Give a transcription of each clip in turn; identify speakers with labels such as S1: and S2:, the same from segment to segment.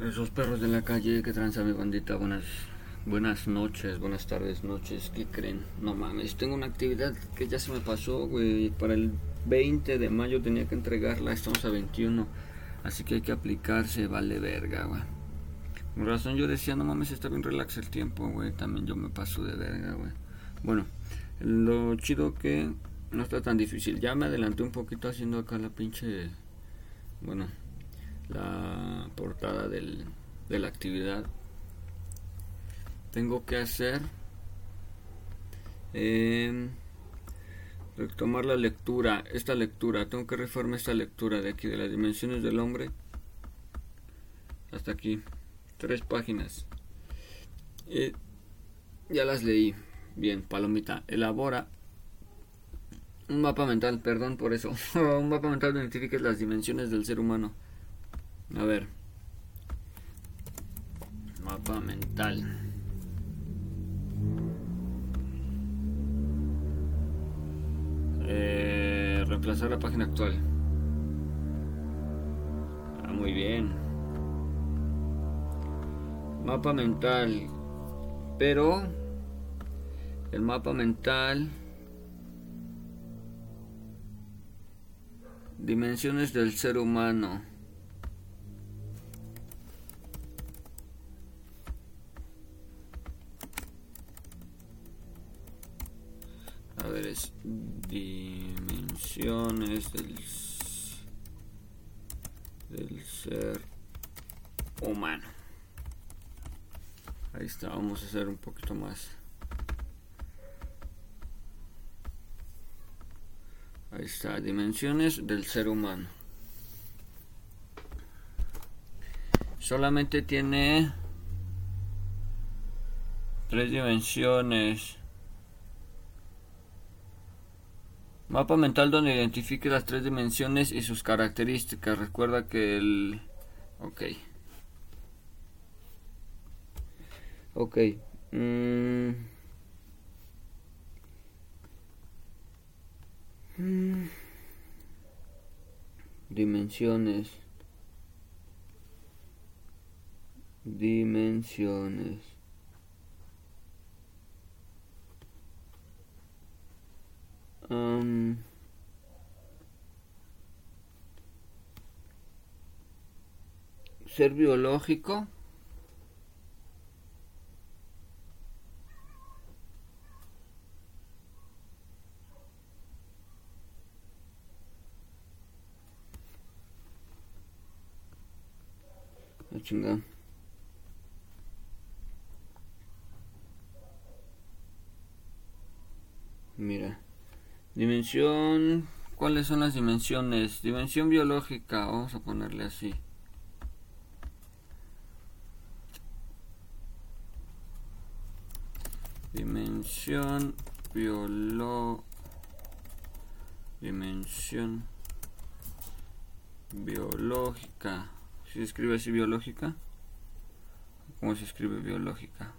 S1: Esos perros de la calle que tranza mi bandita, buenas, buenas noches, buenas tardes, noches, ¿qué creen? No mames, tengo una actividad que ya se me pasó, güey, para el 20 de mayo tenía que entregarla, estamos a 21, así que hay que aplicarse, vale verga, güey. Por razón yo decía, no mames, está bien relax el tiempo, güey, también yo me paso de verga, güey. Bueno, lo chido que no está tan difícil, ya me adelanté un poquito haciendo acá la pinche, bueno la portada del, de la actividad. Tengo que hacer eh, retomar la lectura esta lectura. Tengo que reformar esta lectura de aquí de las dimensiones del hombre. Hasta aquí tres páginas. Eh, ya las leí. Bien palomita elabora un mapa mental perdón por eso. Un mapa mental donde identifique las dimensiones del ser humano a ver. Mapa mental. Eh, reemplazar la página actual. Ah, muy bien. Mapa mental. Pero el mapa mental dimensiones del ser humano. Del ser humano. Ahí está vamos a hacer un poquito más. Ahí está dimensiones del ser humano. Solamente tiene tres dimensiones Mapa mental donde identifique las tres dimensiones y sus características. Recuerda que el... Ok. Ok. Mm. Mm. Dimensiones. Dimensiones. Ser biológico. Chingada mira Dimensión, ¿cuáles son las dimensiones? Dimensión biológica, vamos a ponerle así. Dimensión biolo dimensión biológica. ¿Se escribe así biológica? ¿Cómo se escribe biológica?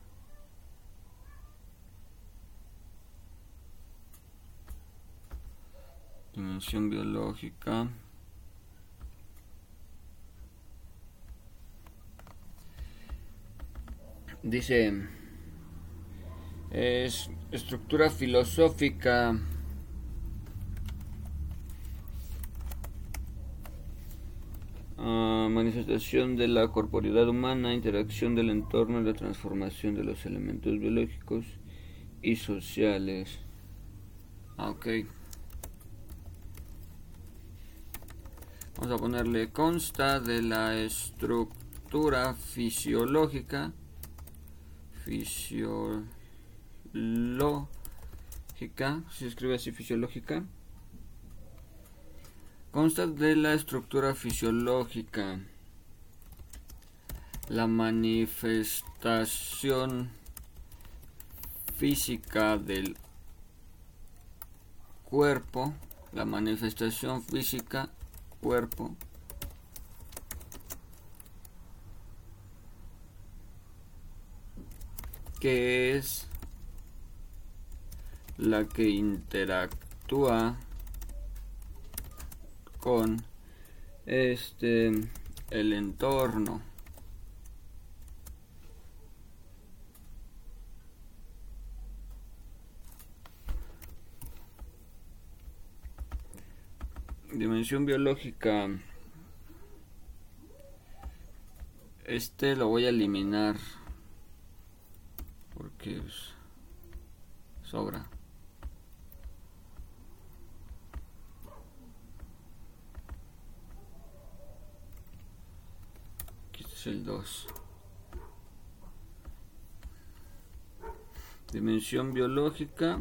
S1: Dimensión biológica dice es estructura filosófica ah, manifestación de la corporidad humana, interacción del entorno y la transformación de los elementos biológicos y sociales. Ah. Vamos a ponerle consta de la estructura fisiológica. Fisiológica. Se escribe así fisiológica. Consta de la estructura fisiológica. La manifestación física del cuerpo. La manifestación física cuerpo. Que es la que interactúa con este el entorno Dimensión biológica. Este lo voy a eliminar. Porque sobra. Aquí es el 2. Dimensión biológica.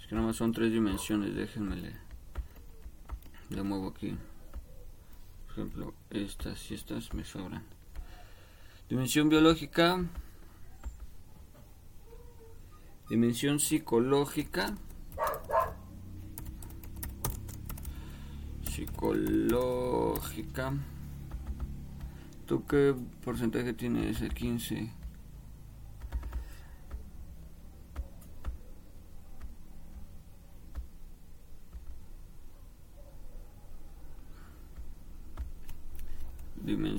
S1: Es que nada más son tres dimensiones, déjenme le, le muevo aquí. Por ejemplo, estas y estas me sobran. Dimensión biológica. Dimensión psicológica. Psicológica. ¿Tú qué porcentaje tienes? El 15.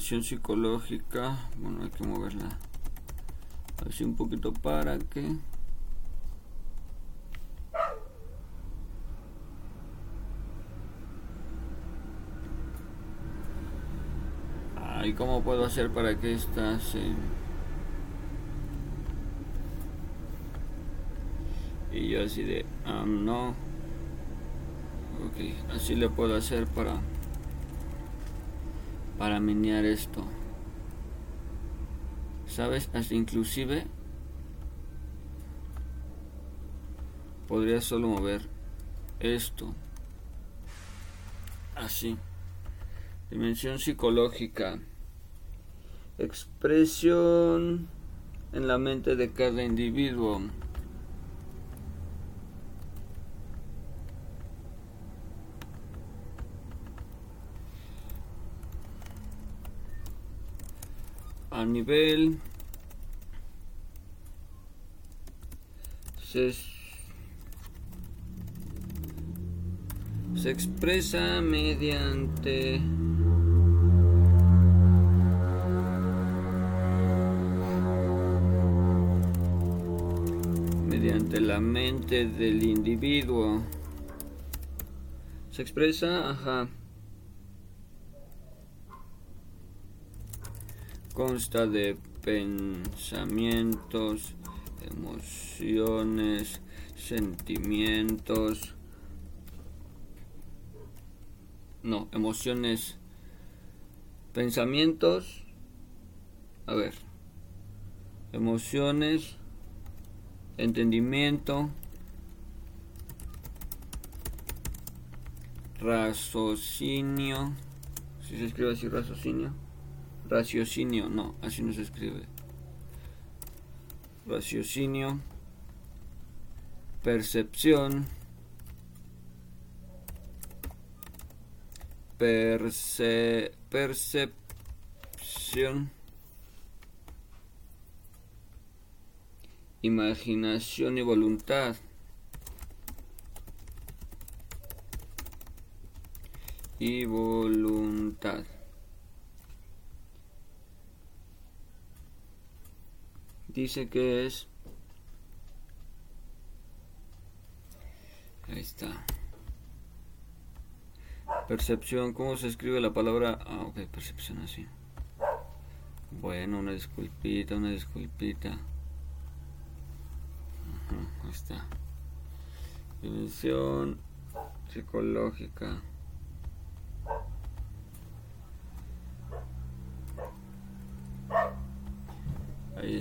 S1: Psicológica bueno hay que moverla así un poquito para que ¿Y cómo puedo hacer para que esta se... Y yo así de... Um, no. Ok, así le puedo hacer para para menear esto. ¿Sabes? Hasta inclusive podría solo mover esto. Así. Dimensión psicológica. Expresión en la mente de cada individuo. A nivel. Se, se expresa mediante mediante la mente del individuo. Se expresa ajá consta de pensamientos, emociones, sentimientos, no, emociones, pensamientos, a ver, emociones, entendimiento, raciocinio, si se escribe así raciocinio, raciocinio, no, así no se escribe. Raciocinio, percepción, perce, percepción, imaginación y voluntad. Y voluntad. Dice que es ahí está percepción cómo se escribe la palabra ah ok percepción así. Bueno una disculpita una disculpita. Ahí está. Dimensión psicológica Ahí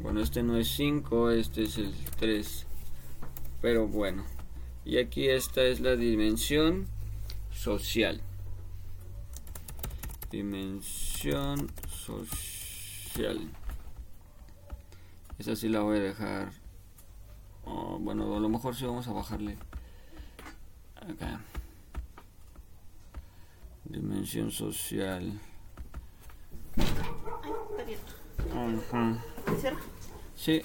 S1: Bueno, este no es 5, este es el 3. Pero bueno. Y aquí esta es la dimensión social. Dimensión social. Esa sí la voy a dejar. Oh, bueno, a lo mejor sí vamos a bajarle. Acá. Dimensión social.
S2: Ajá. ¿Cierra?
S1: Sí.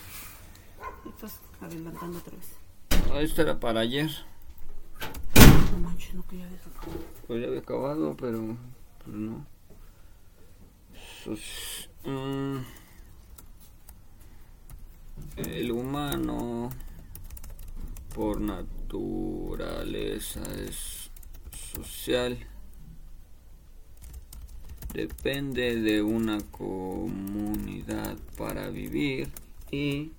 S2: Estás adelantando otra vez.
S1: Ah, esto era para ayer.
S2: No manches, no que ya habías acabado.
S1: Pues ya había acabado, pero, pero no. Mm, el humano por naturaleza es social. Depende de una comunidad vivir y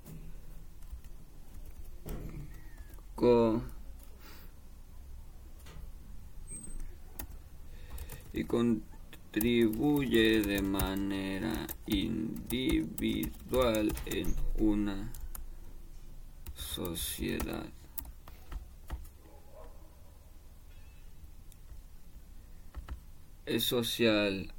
S1: y contribuye de manera individual en una sociedad. Es social.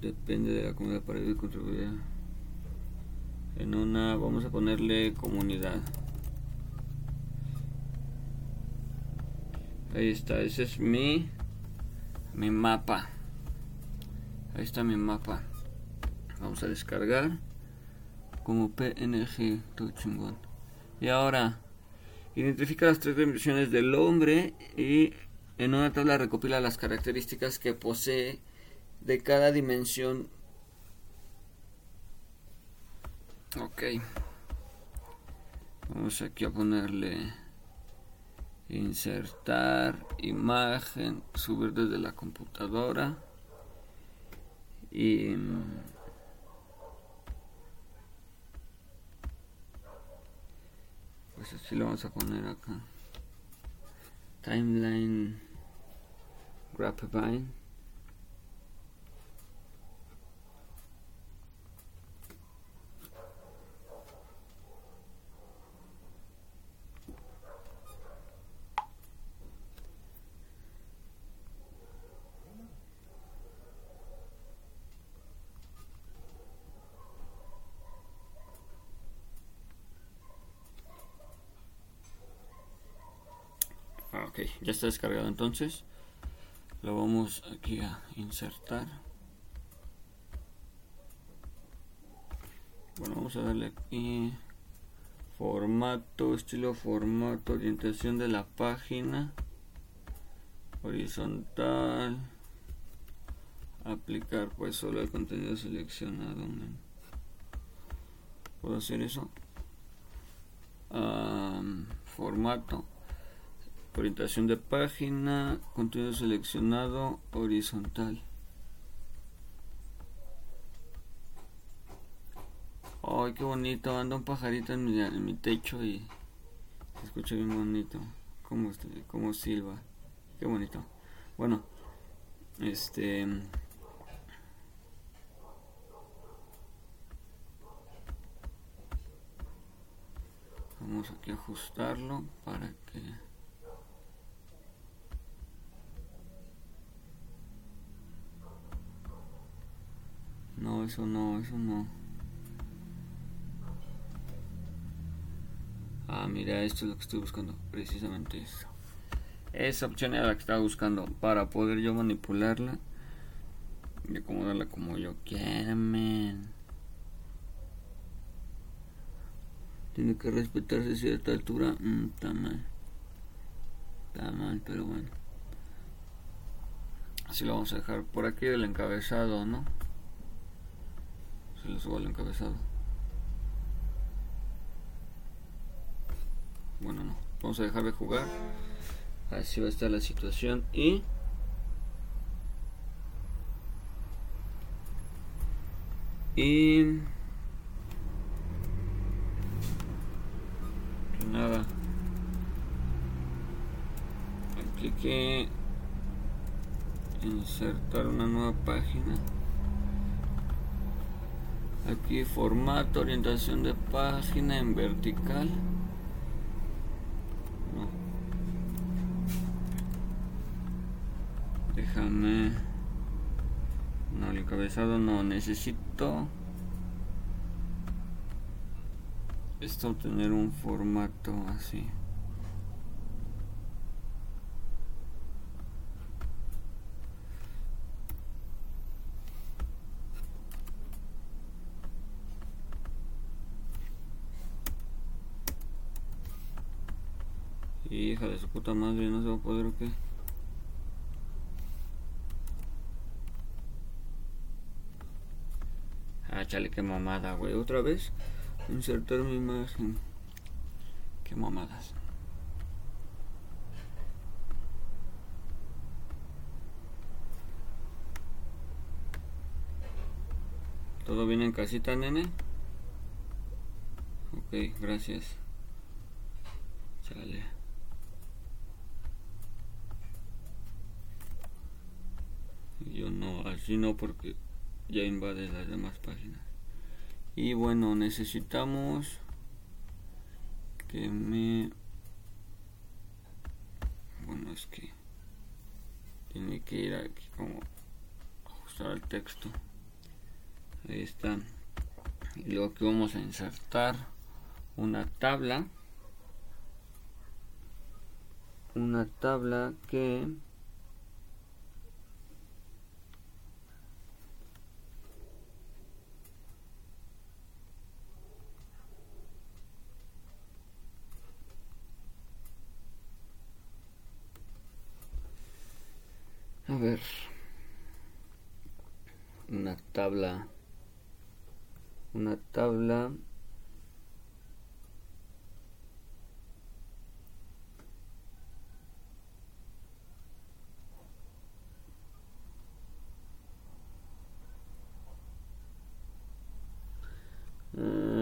S1: Depende de la comunidad para vivir contribuir en una vamos a ponerle comunidad. Ahí está ese es mi mi mapa. Ahí está mi mapa. Vamos a descargar como png todo chingón. Y ahora identifica las tres dimensiones del hombre y en una tabla recopila las características que posee de cada dimensión. Ok. Vamos aquí a ponerle insertar imagen, subir desde la computadora y pues así lo vamos a poner acá timeline grapevine ok ya está descargado entonces lo vamos aquí a insertar. Bueno vamos a darle aquí formato estilo formato orientación de la página horizontal aplicar pues solo el contenido seleccionado puedo hacer eso formato orientación de página, contenido seleccionado, horizontal. Ay, qué bonito, anda un pajarito en mi, en mi techo y se escucha bien bonito. Como, como silba, qué bonito. Bueno, este... Vamos a ajustarlo para que... No, eso no, eso no. Ah, mira, esto es lo que estoy buscando. Precisamente eso. Esa opción era la que estaba buscando para poder yo manipularla y acomodarla como yo quiera, Tiene que respetarse cierta altura. Mm, está mal. Está mal, pero bueno. Así lo vamos a dejar por aquí del encabezado, ¿no? Le subo el encabezado. Bueno, no. Vamos a dejar de jugar. Así va a estar la situación. Y... Y... Nada. Clique insertar una nueva página aquí formato orientación de página en vertical. No. déjame. No el encabezado no necesito esto tener un formato así Hija de su puta madre, no se va a poder o qué. chale, qué mamada, güey. Otra vez, insertar mi imagen. Qué mamadas. ¿Todo bien en casita, nene? Ok, gracias. Chale. Yo no, así no porque ya invade las demás páginas. Y bueno, necesitamos que me... Bueno, es que tiene que ir aquí como ajustar el texto. Ahí está. Y luego aquí vamos a insertar una tabla. Una tabla que A ver. Una tabla. Una tabla. Mm.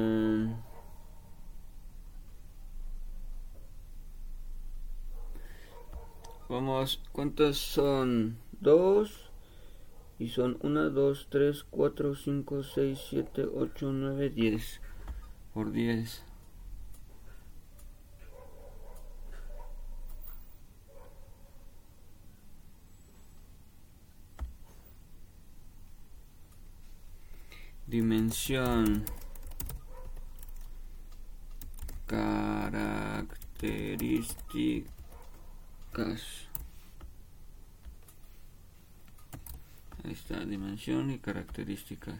S1: Vamos, ¿cuántas son? Dos. Y son 1, 2, 3, 4, 5, 6, 7, 8, 9, 10. Por 10. Dimensión. Características. Ahí está, dimensión y características.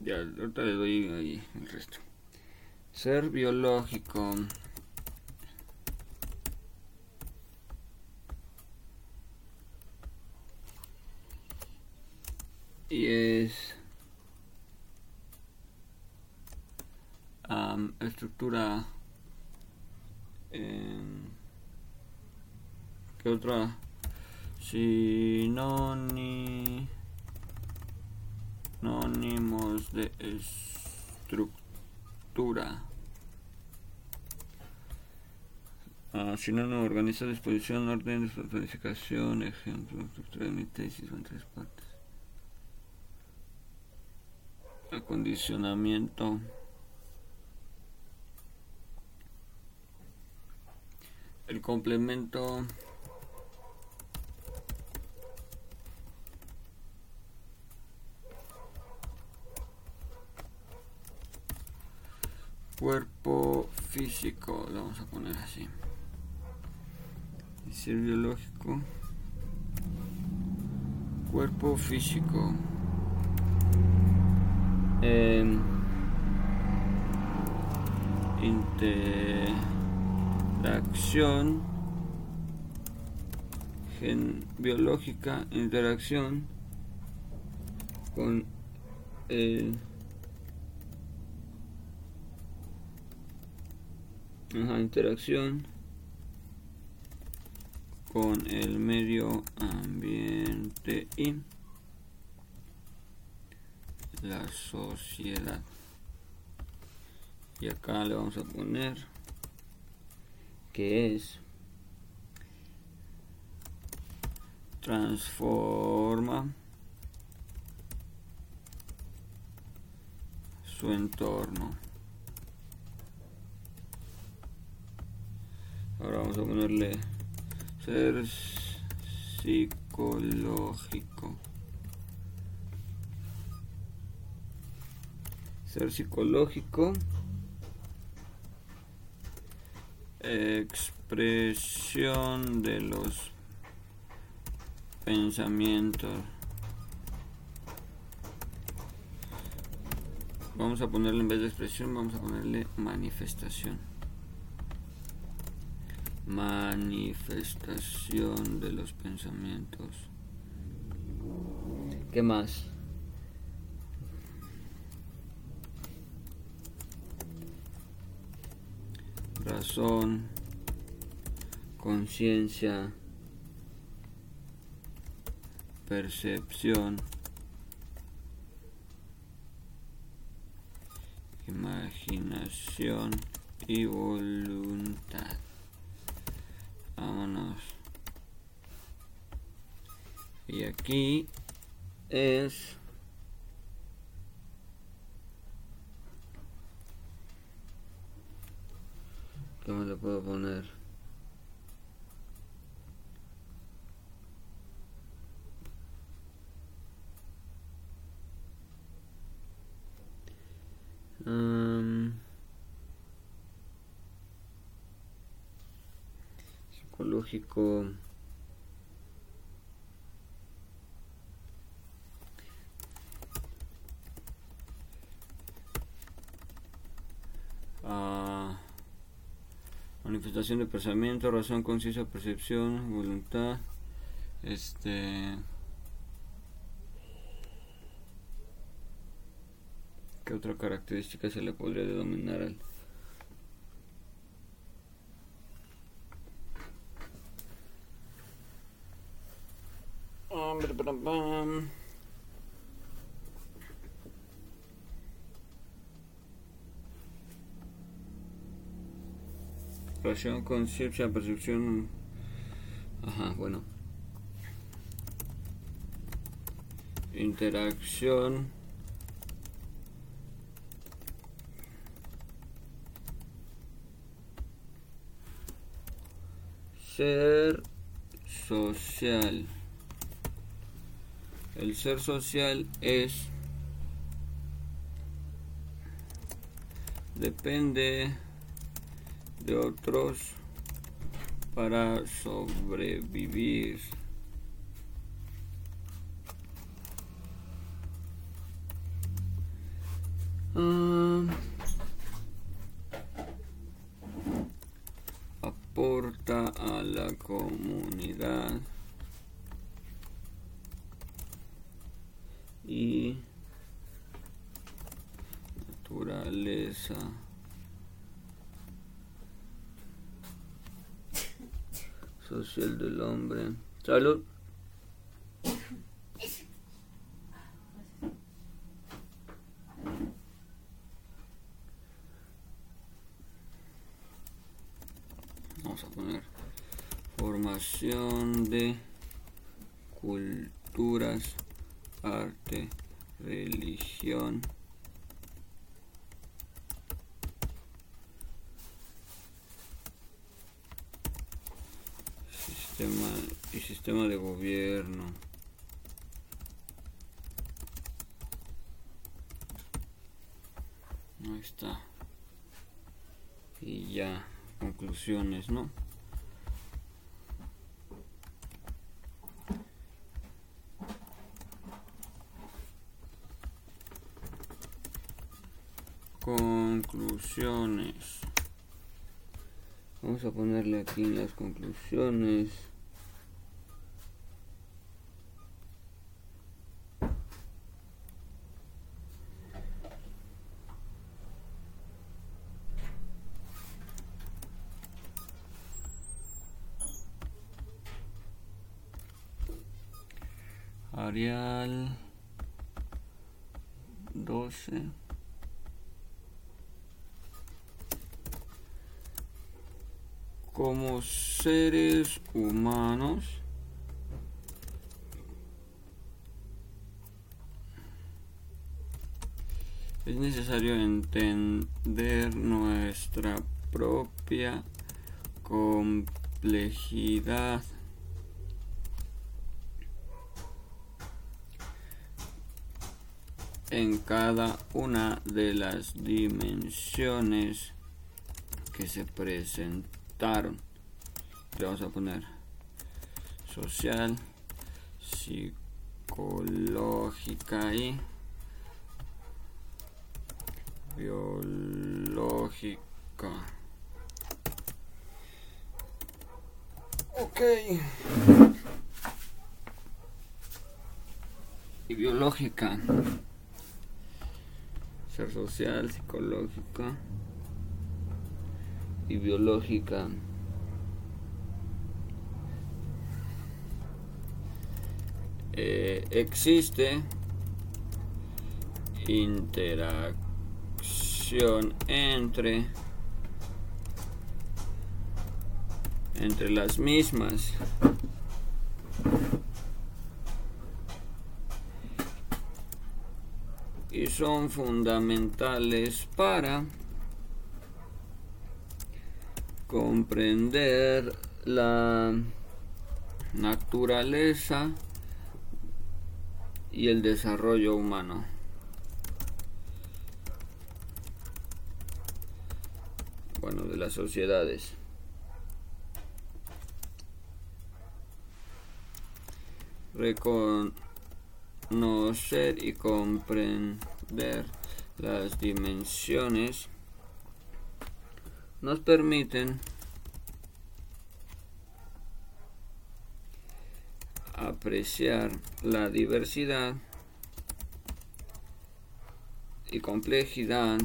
S1: ya, ahorita le doy ahí el resto. Ser biológico. Y es estructura en ¿Qué otra? Sinónimos de estructura. Ah, sinónimo organiza disposición, orden, planificación, ejemplo, estructura de mi tesis en tres partes. Acondicionamiento. El complemento cuerpo físico, lo vamos a poner así. Y ser biológico, cuerpo físico. Eh, interacción gen biológica, interacción con el interacción con el medio ambiente y la sociedad. Y acá le vamos a poner que es transforma su entorno Ahora vamos a ponerle ser psicológico. Ser psicológico. Expresión de los pensamientos. Vamos a ponerle en vez de expresión, vamos a ponerle manifestación manifestación de los pensamientos ¿Qué más? Razón, conciencia, percepción, imaginación y voluntad. Vámonos. Y aquí es ¿Qué me le puedo poner? Um, psicológico manifestación de pensamiento, razón, conciencia, percepción, voluntad, este ¿qué otra característica se le podría denominar al Relación, conciencia, percepción. Ajá, bueno. Interacción. Ser social. El ser social es depende de otros para sobrevivir. Ah, aporta a la comunidad y naturaleza. social del hombre. Salud. Vamos a poner formación de culturas, arte, religión. y sistema de gobierno. Ahí está. Y ya, conclusiones, ¿no? Conclusiones. Vamos a ponerle aquí las conclusiones. Arial 12 como seres humanos es necesario entender nuestra propia complejidad en cada una de las dimensiones que se presentaron. Le vamos a poner social, psicológica y biológica. Ok. y biológica. Ser social, psicológica y biológica. Eh, existe interacción entre entre las mismas son fundamentales para comprender la naturaleza y el desarrollo humano. Bueno, de las sociedades. Reconocer y comprender las dimensiones nos permiten apreciar la diversidad y complejidad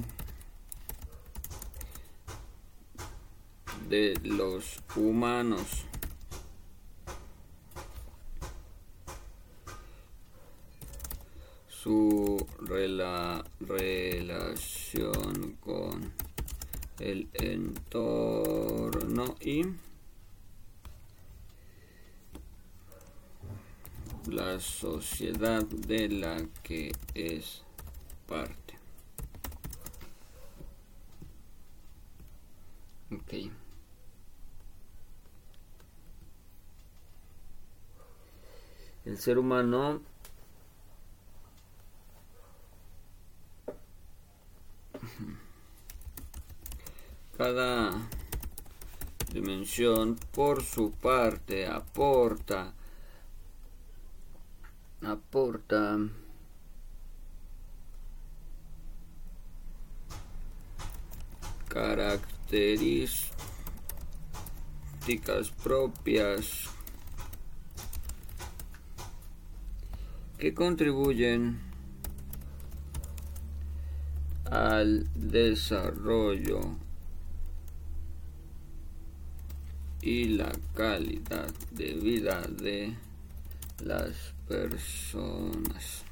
S1: de los humanos. Su relación con el entorno y la sociedad de la que es parte. Ok. El ser humano cada dimensión por su parte aporta aporta características propias que contribuyen al desarrollo y la calidad de vida de las personas.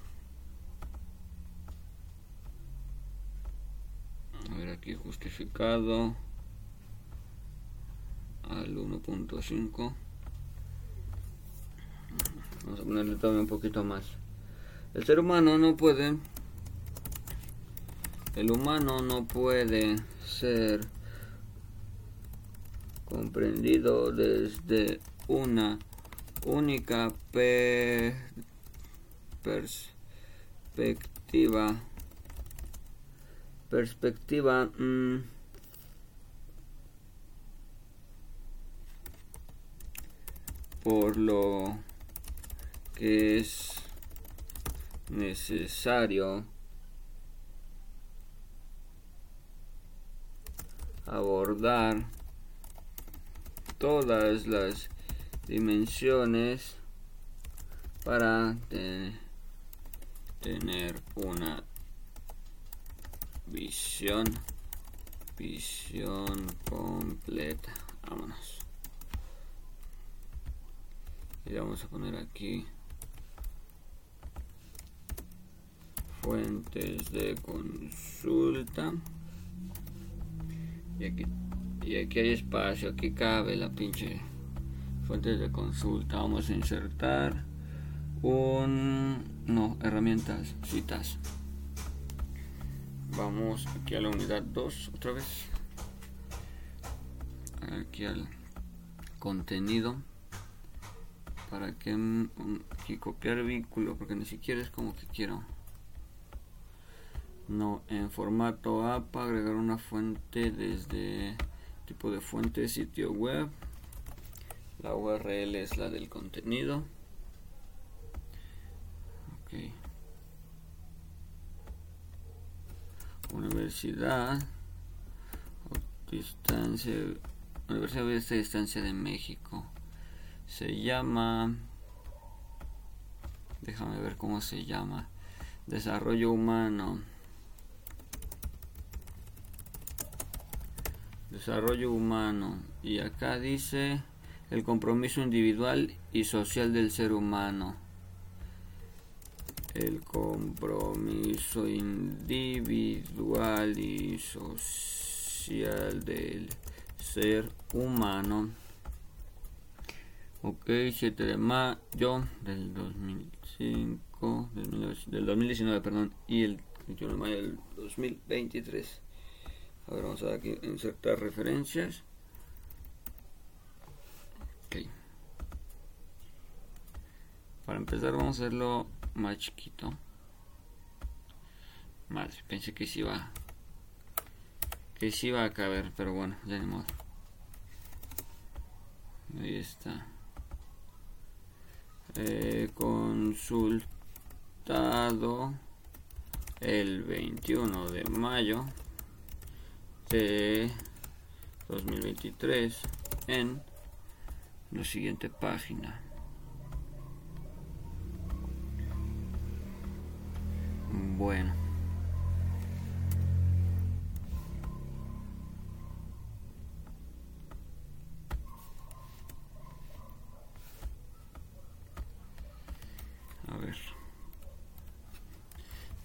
S1: A ver aquí justificado al 1.5. Vamos a ponerle todavía un poquito más. El ser humano no puede el humano no puede ser comprendido desde una única perspectiva. Perspectiva mm, por lo que es necesario abordar todas las dimensiones para tener una visión visión completa. Vámonos. Y vamos a poner aquí fuentes de consulta. Y aquí y aquí hay espacio aquí cabe la pinche fuentes de consulta. Vamos a insertar un no herramientas citas. Vamos aquí a la unidad 2 otra vez. Aquí al contenido. Para que aquí copiar vínculo porque ni siquiera es como que quiero. No en formato APA agregar una fuente desde tipo de fuente sitio web la URL es la del contenido okay. universidad distancia universidad de distancia de México se llama Déjame ver cómo se llama. Desarrollo humano. Desarrollo humano. Y acá dice el compromiso individual y social del ser humano. El compromiso individual y social del ser humano. Ok, 7 de mayo del 2005, del, 2019, perdón, y el 21 de mayo del 2023. A ver, vamos a aquí insertar referencias. Ok. Para empezar vamos a hacerlo más chiquito. Más, pensé que sí iba que sí iba a caber, pero bueno, ya ni modo. Ahí está. Eh, consultado el 21 de mayo de 2023 en la siguiente página. Bueno.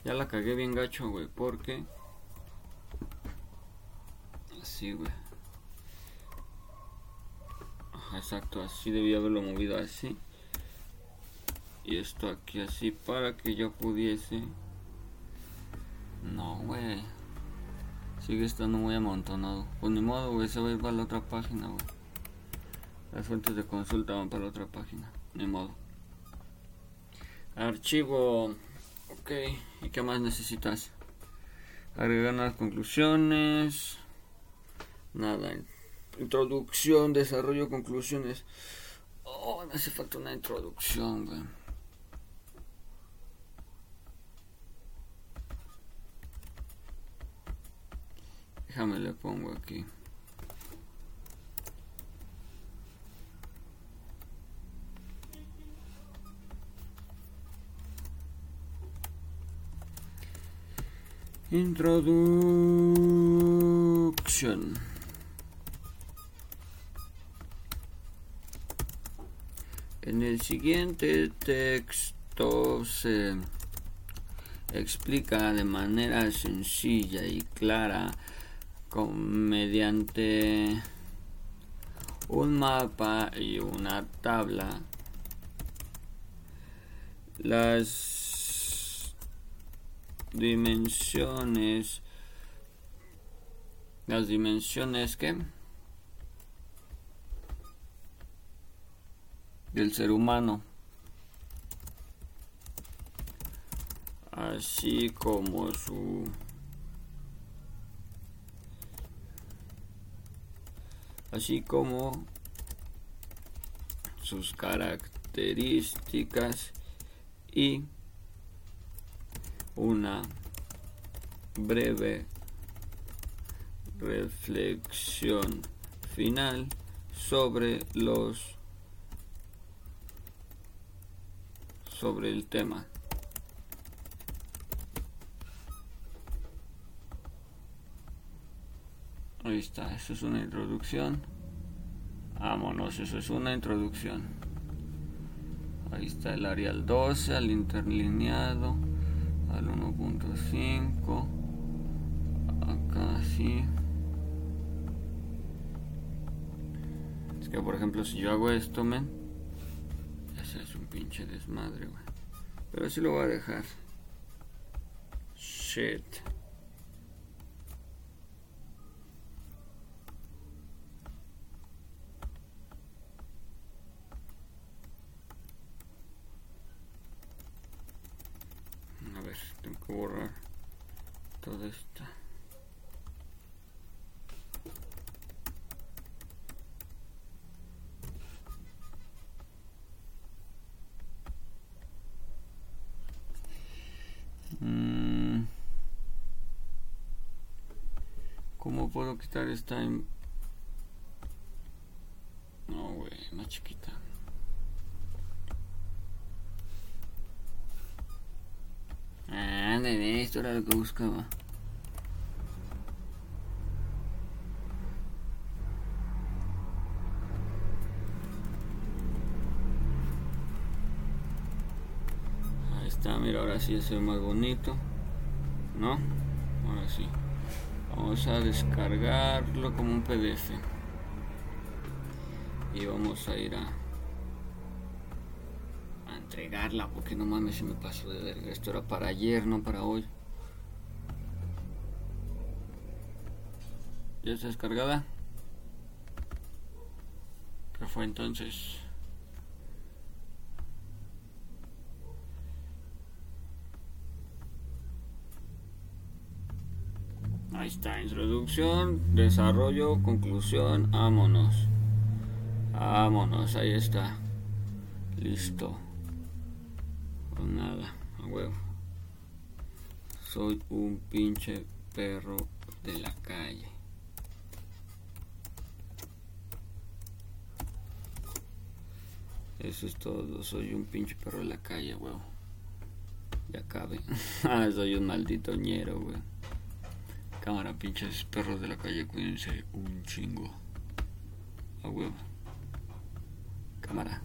S1: Ya la cagué bien gacho, güey, porque... Así, güey. Exacto, así debía haberlo movido así. Y esto aquí así para que yo pudiese... No, güey. Sigue estando muy amontonado. Pues ni modo, güey, se va a ir para la otra página, güey. Las fuentes de consulta van para la otra página. Ni modo. Archivo Ok, ¿y qué más necesitas? Agregar unas conclusiones. Nada. Introducción, desarrollo, conclusiones. Oh, me hace falta una introducción, güey. Déjame le pongo aquí. Introducción. En el siguiente texto se explica de manera sencilla y clara mediante un mapa y una tabla. Las dimensiones las dimensiones que del ser humano. Así como su así como sus características y una breve reflexión final sobre los sobre el tema. Ahí está, eso es una introducción. Vámonos, eso es una introducción. Ahí está el Arial 12, al interlineado al 1.5 acá sí es que por ejemplo si yo hago esto men es un pinche desmadre güey. Pero así lo voy a dejar. Shit. Borrar todo esto puedo quitar esta? No, güey, más chiquita. manden esto, era lo que buscaba. Ahí está, mira, ahora sí se ve más bonito. ¿No? Ahora sí. Vamos a descargarlo como un PDF. Y vamos a ir a, entregarla, porque no mames, se me pasó de verga. Esto era para ayer, no para hoy. ¿Ya está descargada? ¿Qué fue entonces? Ahí está, introducción, desarrollo, conclusión, vámonos. Vámonos, ahí está. Listo. Pues nada, a huevo. Soy un pinche perro de la calle. Eso es todo, soy un pinche perro de la calle, huevo. Ya cabe. Ah, soy un maldito ñero, güey. Cámara, pinches perros de la calle, cuídense un chingo. A huevo. Cámara.